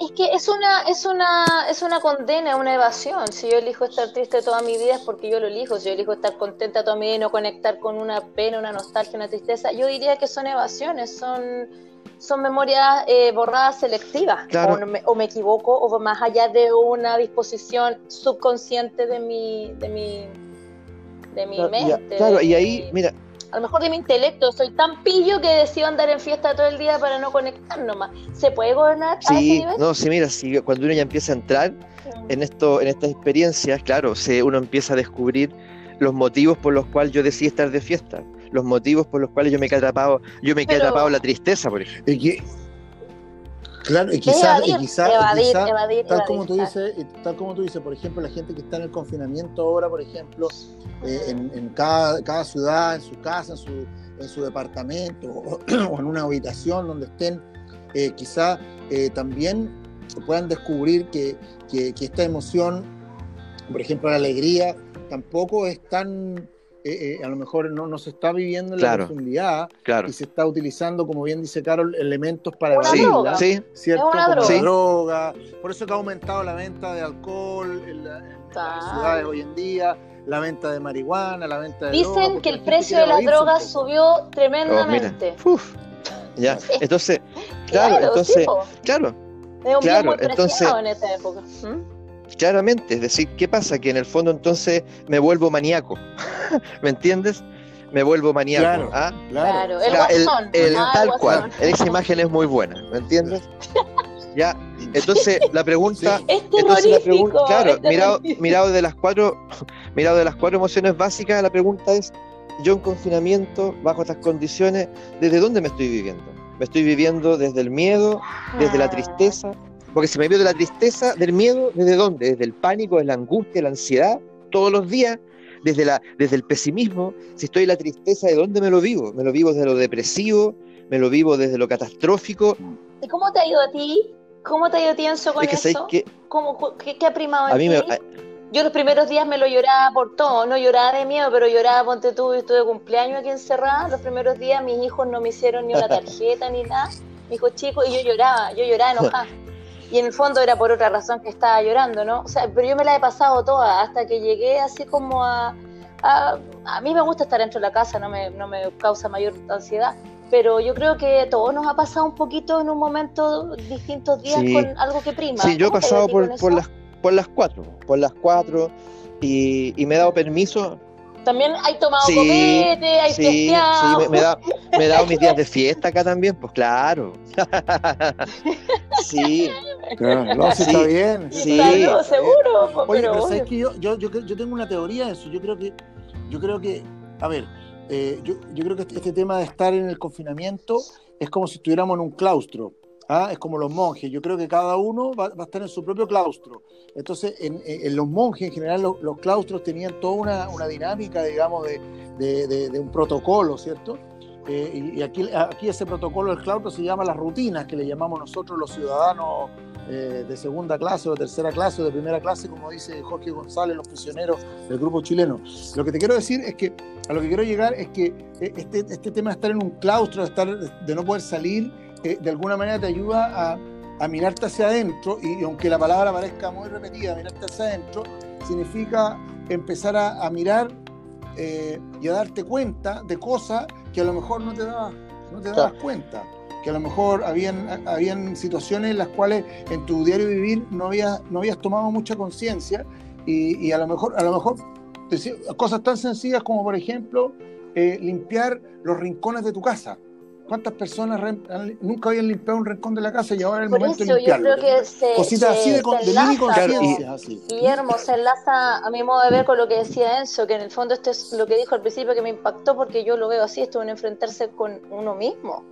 Es que es una, es una, es una condena, una evasión. Si yo elijo estar triste toda mi vida es porque yo lo elijo. Si yo elijo estar contenta toda mi vida y no conectar con una pena, una nostalgia, una tristeza, yo diría que son evasiones, son son memorias eh, borradas selectivas, o, me, equivoco, o más allá de una disposición subconsciente de mi, de mi, de mi mente. claro, y ahí, mira. A lo mejor de mi intelecto, soy tan pillo que decido andar en fiesta todo el día para no conectar nomás. ¿Se puede gobernar sí, a ese nivel? No, sí, mira, si, cuando uno ya empieza a entrar en, esto, en estas experiencias, claro, se, uno empieza a descubrir los motivos por los cuales yo decidí estar de fiesta los motivos por los cuales yo me he atrapado, yo me he atrapado la tristeza, por ejemplo. Claro, y quizás, tal como tú dices, tal como tú dices, por ejemplo, la gente que está en el confinamiento ahora, por ejemplo, eh, en, cada, cada, ciudad, en su casa, en su, en su departamento o, en una habitación donde estén, eh, quizás eh, también puedan descubrir que, que, que esta emoción, por ejemplo, la alegría, tampoco es tan eh, eh, a lo mejor no, no, se está viviendo en la profundidad y se está utilizando, como bien dice Carol, elementos para una droga, ¿sí? ¿cierto? Como droga. Por eso que ha aumentado la venta de alcohol en, las ciudades hoy en día, la venta de marihuana, la venta de Dicen que el precio de la droga subió tremendamente. Oh, ya, entonces, claro, entonces, claro. Es un claro, bien muy entonces, en esta época. ¿Mm? Claramente, es decir, ¿qué pasa? Que en el fondo entonces me vuelvo maníaco, ¿me entiendes? Me vuelvo maníaco. Claro, ¿ah? claro. El, el, ah, tal cual, esa imagen es muy buena, ¿me entiendes? ya, entonces la pregunta, es entonces la pregunta, claro, mirado, mirado de las cuatro, mirado de las cuatro emociones básicas, la pregunta es, yo en confinamiento, bajo estas condiciones, ¿desde dónde me estoy viviendo? Me estoy viviendo desde el miedo, desde la ah. tristeza, porque si me veo de la tristeza, del miedo, ¿desde dónde? Desde el pánico, desde la angustia, la ansiedad, todos los días, desde, la, desde el pesimismo. Si estoy en la tristeza, ¿de dónde me lo vivo? Me lo vivo desde lo depresivo, me lo vivo desde lo catastrófico. ¿Y cómo te ha ido a ti? ¿Cómo te ha ido a ti, Enzo, con eso? ¿Cómo, qué, ha primado en ti? Yo los primeros días me lo lloraba por todo, no lloraba de miedo, pero lloraba, ponte tú, estuve de cumpleaños aquí encerrada, los primeros días mis hijos no me hicieron ni una tarjeta ni nada, mis hijos chicos, y yo lloraba, yo lloraba enojada y en el fondo era por otra razón que estaba llorando, ¿no? O sea, pero yo me la he pasado toda hasta que llegué así como a... A, a mí me gusta estar dentro de la casa, no me, no me causa mayor ansiedad, pero yo creo que todos nos ha pasado un poquito en un momento, distintos días, con algo que prima. Sí, yo he pasado por, por, las, por las cuatro, por las cuatro, y, y me he dado permiso también hay tomado copete, hay sí, Sí, me, me, da, me he dado mis días de fiesta acá también, pues claro. sí. No, sí, está bien. Sí. seguro. Pues, Oye, pero, sabes que yo, yo, yo, yo, tengo una teoría de eso. Yo creo que, yo creo que, a ver, eh, yo, yo creo que este, este tema de estar en el confinamiento es como si estuviéramos en un claustro. ¿Ah? es como los monjes. Yo creo que cada uno va, a estar en su propio claustro. Entonces, en, los monjes en general, los, claustros tenían toda una, una dinámica, digamos, de, de, un protocolo, ¿cierto? Eh, y, aquí, aquí ese protocolo del claustro se llama las rutinas, que le llamamos nosotros los ciudadanos eh, de segunda clase o de tercera clase o de primera clase, como dice Jorge González, los prisioneros del grupo chileno. Lo que te quiero decir es que, a lo que quiero llegar es que eh, este, este tema de estar en un claustro, de, estar, de no poder salir, de alguna manera te ayuda a, a mirarte hacia adentro, y, aunque la palabra parezca muy repetida, mirarte hacia adentro, significa empezar a, mirar eh, y a darte cuenta de cosas que a lo mejor no te dabas, no te dabas cuenta. Que a lo mejor habían, habían situaciones en las cuales en tu diario vivir no habías, no habías tomado mucha conciencia y, a lo mejor, a lo mejor cosas tan sencillas como por ejemplo eh, limpiar los rincones de tu casa ¿Cuántas personas nunca habían limpiado un rincón de la casa y ahora es el momento de limpiarlo? Yo creo que se, Cositas así de, conciencia. Guillermo, se enlaza a mi modo de ver con lo que decía Enzo, que en el fondo esto es lo que dijo al principio que me impactó porque yo lo veo así, esto es enfrentarse con uno mismo.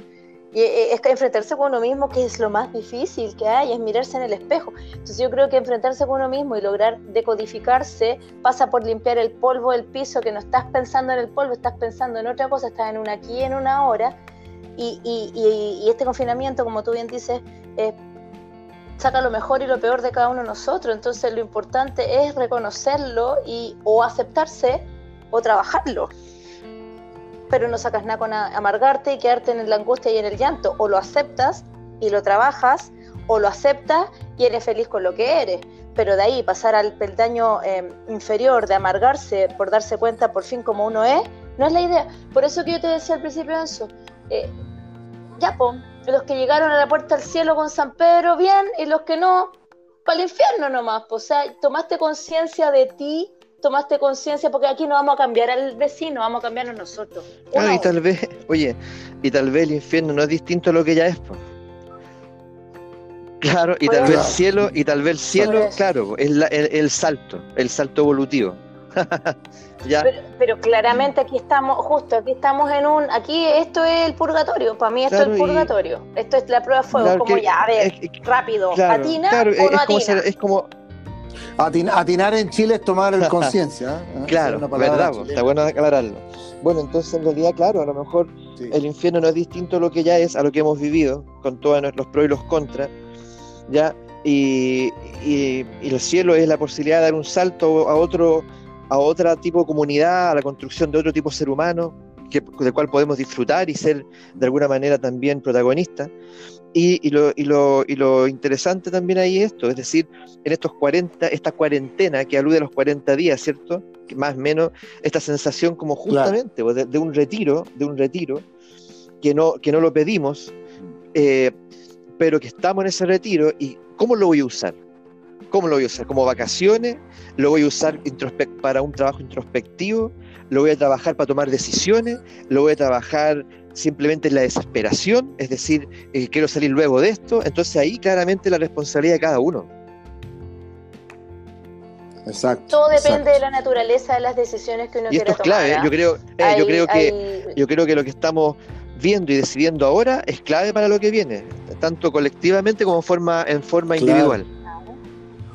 Y eh, es que enfrentarse con uno mismo que es lo más difícil que hay, es mirarse en el espejo. Entonces yo creo que enfrentarse con uno mismo y lograr decodificarse pasa por limpiar el polvo del piso, que no estás pensando en el polvo, estás pensando en otra cosa, estás en una aquí, en una hora y, y, este confinamiento, como tú bien dices, eh, saca lo mejor y lo peor de cada uno de nosotros. Entonces lo importante es reconocerlo y o aceptarse o trabajarlo. Pero no sacas nada con amargarte y quedarte en la angustia y en el llanto. O lo aceptas y lo trabajas, o lo aceptas y eres feliz con lo que eres. Pero de ahí pasar al peldaño em, inferior de amargarse por darse cuenta por fin como uno es, no es la idea. Por eso que yo te decía al principio, eso eh, ya, po, los que llegaron a la puerta del cielo con San Pedro, bien, y los que no, para el infierno nomás. O sea, tomaste conciencia de ti, tomaste conciencia, porque aquí no vamos a cambiar al vecino, vamos a cambiarnos nosotros. Claro, y tal vez, oye, y tal vez el infierno no es distinto a lo que ya es, pues. Claro, y tal vez el cielo, y tal vez el cielo, claro, es el, salto, el salto evolutivo. Pero, claramente aquí estamos, justo, aquí estamos en un, aquí esto es el purgatorio, para mí esto es el purgatorio, esto es la prueba de fuego, como ya, a ver, rápido, atina o no atina. es como atinar en Chile es tomar conciencia. ¿eh? Claro, verdad, está bueno aclararlo. Bueno, entonces en realidad, claro, a lo mejor el infierno no es distinto a lo que ya es, a lo que hemos vivido, con todos los pros y los contras, ¿ya? Y, y, y el cielo es la posibilidad de dar un salto a otro a otro tipo de comunidad, a la construcción de otro tipo de ser humano, que, del cual podemos disfrutar y ser de alguna manera también protagonistas. Y, lo, y, lo, y, lo, interesante también ahí es esto, es decir, en estos 40, esta cuarentena que alude a los 40 días, ¿cierto? Que más o menos esta sensación como justamente pues, de, un retiro, de un retiro, que no, que no lo pedimos, eh, pero que estamos en ese retiro y ¿cómo lo voy a usar? ¿Cómo lo voy a usar? ¿Como vacaciones? ¿Lo voy a usar para un trabajo introspectivo? ¿Lo voy a trabajar para tomar decisiones? ¿Lo voy a trabajar simplemente en la desesperación? Es decir, eh, quiero salir luego de esto. Entonces ahí claramente la responsabilidad de cada uno. Exacto. Todo depende de la naturaleza de las decisiones que uno y esto es clave. ¿ah? Yo creo, eh, yo creo que yo creo que lo que estamos viendo y decidiendo ahora es clave para lo que viene, tanto colectivamente como forma, en forma individual.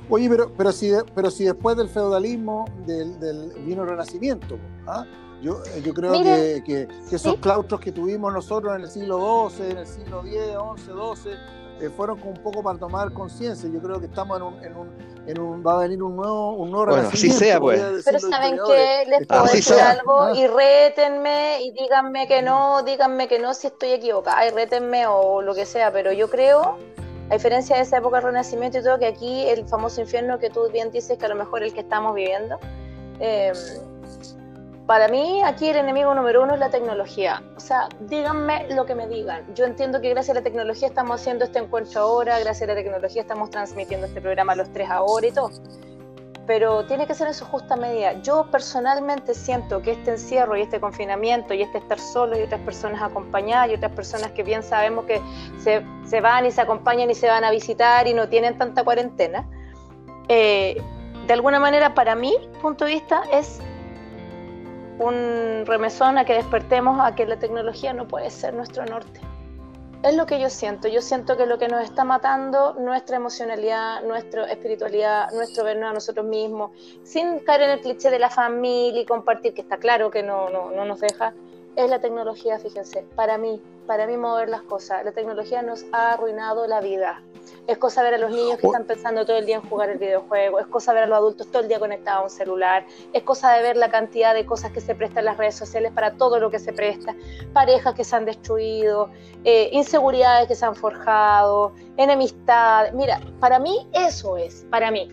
Oye, pero, pero, si, pero si después del feudalismo del, del vino el renacimiento, ¿ah? yo, eh, yo creo que, que, esos claustros que tuvimos nosotros en el siglo XII, en el siglo X, XI, XII, fueron como un poco para tomar conciencia. Yo creo que estamos en un, en un, en un, va a venir un nuevo, un nuevo bueno, así sea, pues. Pero saben que les puedo decir algo ah. y rétenme y díganme que no, díganme que no si estoy equivocada y rétenme o lo que sea, pero yo creo a diferencia de esa época del Renacimiento y todo, que aquí el famoso infierno que tú bien dices que a lo mejor el que estamos viviendo, eh, para mí aquí el enemigo número uno es la tecnología. O sea, díganme lo que me digan. Yo entiendo que gracias a la tecnología estamos haciendo este encuentro ahora, gracias a la tecnología estamos transmitiendo este programa a los tres ahora y todo pero tiene que ser en su justa medida. Yo personalmente siento que este encierro y este confinamiento y este estar solo y otras personas acompañadas y otras personas que bien sabemos que se, se van y se acompañan y se van a visitar y no tienen tanta cuarentena, eh, de alguna manera para mí, punto de vista, es un remesón a que despertemos a que la tecnología no puede ser nuestro norte. Es lo que yo siento. Yo siento que lo que nos está matando, nuestra emocionalidad, nuestra espiritualidad, nuestro vernos a nosotros mismos, sin caer en el cliché de la familia y compartir, que está claro que no, no, no nos deja, es la tecnología, fíjense. Para mí, para mí mover las cosas. La tecnología nos ha arruinado la vida. Es cosa ver a los niños que están pensando todo el día en jugar el videojuego, es cosa ver a los adultos todo el día conectados a un celular, es cosa de ver la cantidad de cosas que se prestan en las redes sociales para todo lo que se presta, parejas que se han destruido, eh, inseguridades que se han forjado, enemistad. Mira, para mí eso es, para mí.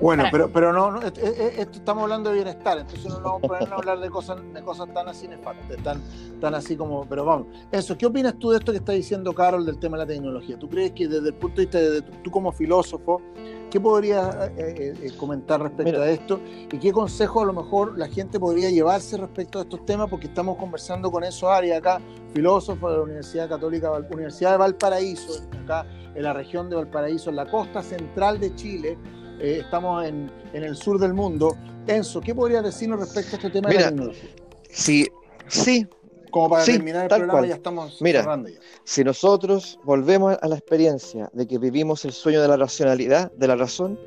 Bueno, pero, pero no, esto, estamos hablando de bienestar, entonces no nos vamos a poner a hablar de cosas, de cosas tan así nefastas, tan, tan así como, pero vamos. Eso, ¿qué opinas tú de esto que está diciendo Carol del tema de la tecnología? ¿Tú crees que desde el punto de vista de tú como filósofo, qué podrías eh, eh, eh, comentar respecto a esto? ¿Y qué consejo a lo mejor la gente podría llevarse respecto a estos temas? Porque estamos conversando con esos áreas acá, filósofo de la Universidad Católica, Universidad de Valparaíso, acá en la región de Valparaíso, en la costa central de Chile, eh, estamos en, el sur del mundo. Enzo, ¿qué podrías decirnos respecto a este tema de la tecnología? Sí, sí. Como para terminar el programa, ya estamos Mira, cerrando ya. Si nosotros volvemos a la experiencia de que vivimos el sueño de la racionalidad, de la razón,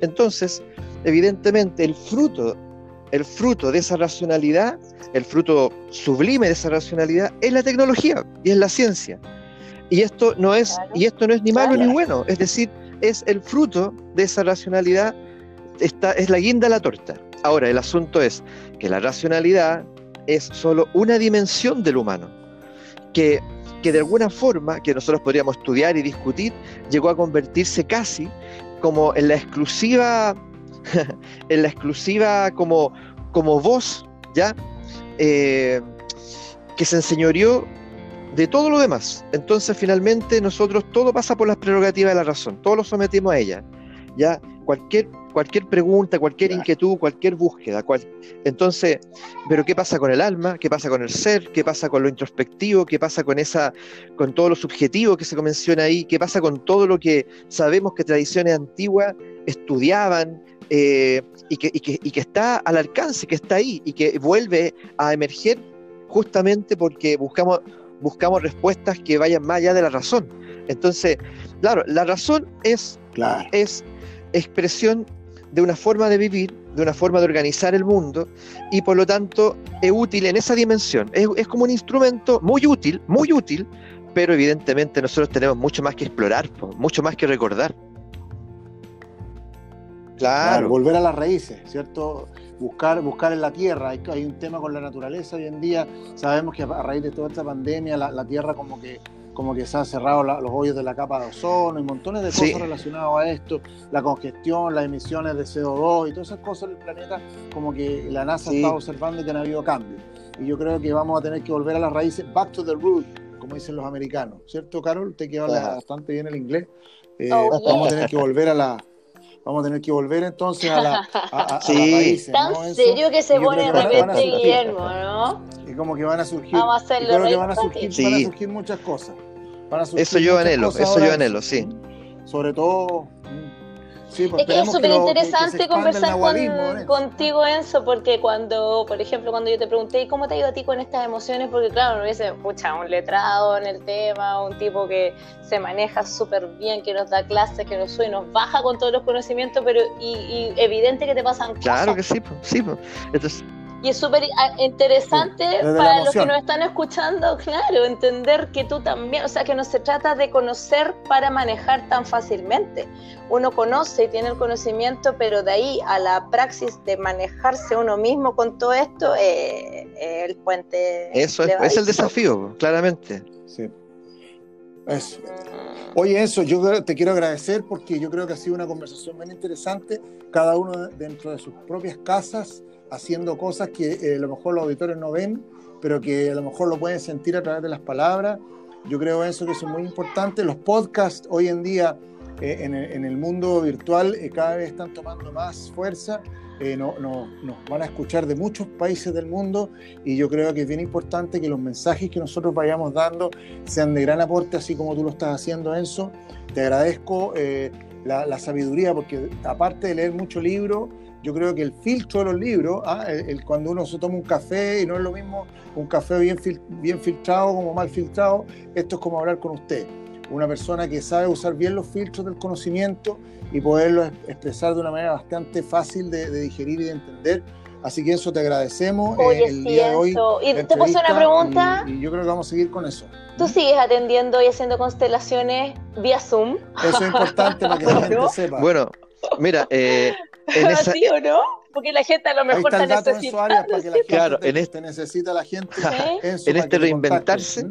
entonces, evidentemente, el fruto, el fruto de esa racionalidad, el fruto sublime de esa racionalidad, es la tecnología y es la ciencia. Y esto no es, y esto no es ni malo ni bueno. Es decir, es el fruto de esa racionalidad, esta, es la guinda de la torta. Ahora, el asunto es que la racionalidad es solo una dimensión del humano, que, que de alguna forma, que nosotros podríamos estudiar y discutir, llegó a convertirse casi como en la exclusiva, en la exclusiva como, como voz, ¿ya? Eh, que se enseñoreó de todo lo demás. Entonces, finalmente, nosotros todo pasa por las prerrogativas de la razón, todo lo sometimos a ella. Ya cualquier, cualquier pregunta, cualquier inquietud, cualquier búsqueda. Entonces, pero ¿qué pasa con el alma? ¿Qué pasa con el ser? ¿Qué pasa con lo introspectivo? ¿Qué pasa con esa, con todo lo subjetivo que se menciona ahí? ¿Qué pasa con todo lo que sabemos que tradiciones antiguas estudiaban? Eh, y, que, y, que, y que está al alcance, que está ahí y que vuelve a emerger justamente porque buscamos buscamos respuestas que vayan más allá de la razón. Entonces, claro, la razón es, es expresión de una forma de vivir, de una forma de organizar el mundo, y por lo tanto es útil en esa dimensión. Es, como un instrumento muy útil, muy útil, pero evidentemente nosotros tenemos mucho más que explorar, mucho más que recordar. Claro. volver a las raíces, ¿cierto? Buscar, buscar en la tierra. Hay, hay, un tema con la naturaleza hoy en día. Sabemos que a raíz de toda esta pandemia la, tierra como que como que se han cerrado los hoyos de la capa de ozono y montones de cosas relacionadas a esto, la congestión, las emisiones de CO2 y todas esas cosas del planeta, como que la NASA está observando que han habido cambios. Y yo creo que vamos a tener que volver a las raíces, back to the root, como dicen los americanos, ¿cierto, Carol? Usted que habla bastante bien el inglés. Eh, oh, vamos a tener que volver a la, Vamos a tener que volver entonces a la a, sí. Tan serio que se pone de repente Guillermo, ¿no? Y como que van a surgir. Vamos a hacerlo. Creo que van a surgir, van a surgir muchas cosas. eso yo anhelo, eso yo anhelo, sí. Sobre todo pues es que es súper interesante conversar contigo, Enzo, porque cuando, por ejemplo, cuando yo te pregunté, ¿cómo te ha ido a ti con estas emociones? Porque claro, no hubiese, pucha, un letrado en el tema, un tipo que se maneja súper bien, que nos da clases, que nos sube y nos baja con todos los conocimientos, pero y, evidente que te pasan cosas. Claro que sí, sí. Entonces, y es súper ah, interesante para los que nos están escuchando, claro, entender que tú también, o sea, que no se trata de conocer para manejar tan fácilmente. Uno conoce y tiene el conocimiento, pero de ahí a la praxis de manejarse uno mismo con todo esto, eh, eh el puente. Eso es, es el desafío, claramente. Sí. Eso. Oye, eso, yo te quiero agradecer porque yo creo que ha sido una conversación muy interesante, cada uno dentro de sus propias casas haciendo cosas que eh, a lo mejor los auditores no ven, pero que a lo mejor lo pueden sentir a través de las palabras. Yo creo eso que es muy importante. Los podcasts hoy en día eh, en, el, mundo virtual eh, cada vez están tomando más fuerza. No, no, nos van a escuchar de muchos países del mundo y yo creo que es bien importante que los mensajes que nosotros vayamos dando sean de gran aporte, así como tú lo estás haciendo, Enzo. Te agradezco la, sabiduría porque aparte de leer mucho libro, yo creo que el filtro de los libros, ¿ah? el, cuando uno se toma un café y no es lo mismo un café bien, bien filtrado como mal filtrado, esto es como hablar con usted, una persona que sabe usar bien los filtros del conocimiento y poderlo expresar de una manera bastante fácil de, digerir y de entender. Así que eso te agradecemos eh, el día de hoy. ¿Y te puedo una pregunta? Y, yo creo que vamos a seguir con eso. ¿Tú sigues atendiendo y haciendo constelaciones vía Zoom? Eso es importante para que la gente sepa. Bueno, mira, eh, en esa... ¿Sí o no? Porque la gente a lo mejor está, necesitando. Para que la gente claro, en este necesita la gente. en este reinventarse.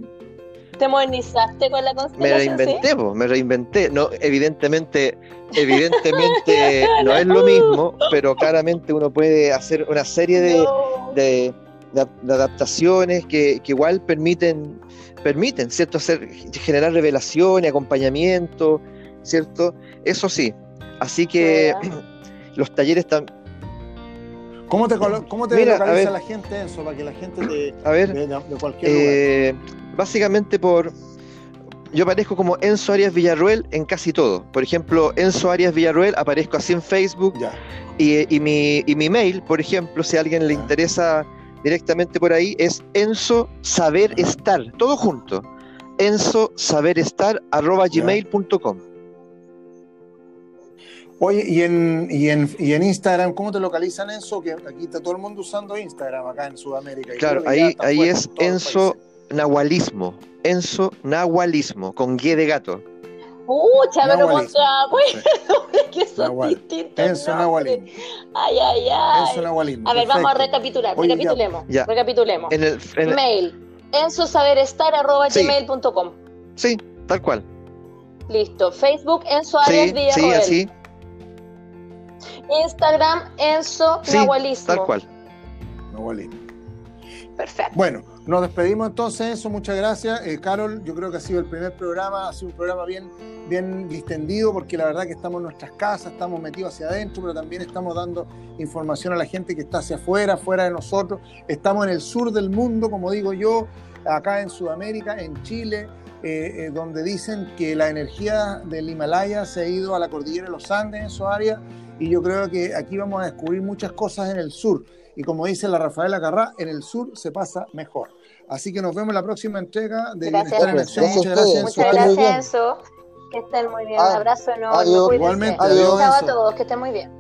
¿Te modernizaste con la constelación? Me reinventé, me reinventé. No, evidentemente, evidentemente no es lo mismo, pero claramente uno puede hacer una serie de, de, adaptaciones que, que, igual permiten, permiten, ¿cierto? Hacer, generar revelación y acompañamiento, ¿cierto? Eso sí. Así que los talleres están... ¿Cómo te, cómo te localiza la gente eso? Para que la gente de, a ver, de, cualquier eh, Básicamente por... Yo aparezco como Enzo Arias Villarruel en casi todo. Por ejemplo, Enzo Arias Villarruel aparezco así en Facebook. Y, y, mi, y mi mail, por ejemplo, si a alguien le interesa directamente por ahí, es Enzo Saber Estar, todo junto. Enzo Saber Estar arroba gmail.com. Oye, y en, y, en, y en Instagram, ¿cómo te localizan Enzo? Que aquí está todo el mundo usando Instagram acá en Sudamérica. claro, ahí, ahí es Enzo Nahualismo. Enzo Nahualismo, con guía de gato. Pucha, pero contra, que son Nahual. distintos. Enzo nombres. Nahualismo. Ay, ay, ay. Enzo Nahualismo. A ver, vamos a recapitular. Oye, recapitulemos. Ya. Recapitulemos. En el, en el- Mail. ensosaberestar.gmail.com sí, tal cual. Listo. Facebook, Enzo Arias Sí, sí, así, Instagram, Enzo Sí, Nahualismo. tal cual. Nahualismo. Perfecto. Bueno, nos despedimos entonces, eso, muchas gracias. Eh, Carol, yo creo que ha sido el primer programa, ha sido un programa bien, bien distendido, porque la verdad que estamos en nuestras casas, estamos metidos hacia adentro, pero también estamos dando información a la gente que está hacia afuera, fuera de nosotros. Estamos en el sur del mundo, como digo yo, acá en Sudamérica, en Chile, eh, eh, donde dicen que la energía del Himalaya se ha ido a la cordillera de los Andes en su área, y yo creo que aquí vamos a descubrir muchas cosas en el sur. Y como dice la Rafaela Carrá, en el sur se pasa mejor. Así que nos vemos en la próxima entrega de Gracias. Bienestar en Acción. Muchas gracias. Muchas. Enzo. Que estén muy bien. Ah, Un abrazo enorme. adiós. Igualmente, adiós, Chao a todos. Que estén muy bien.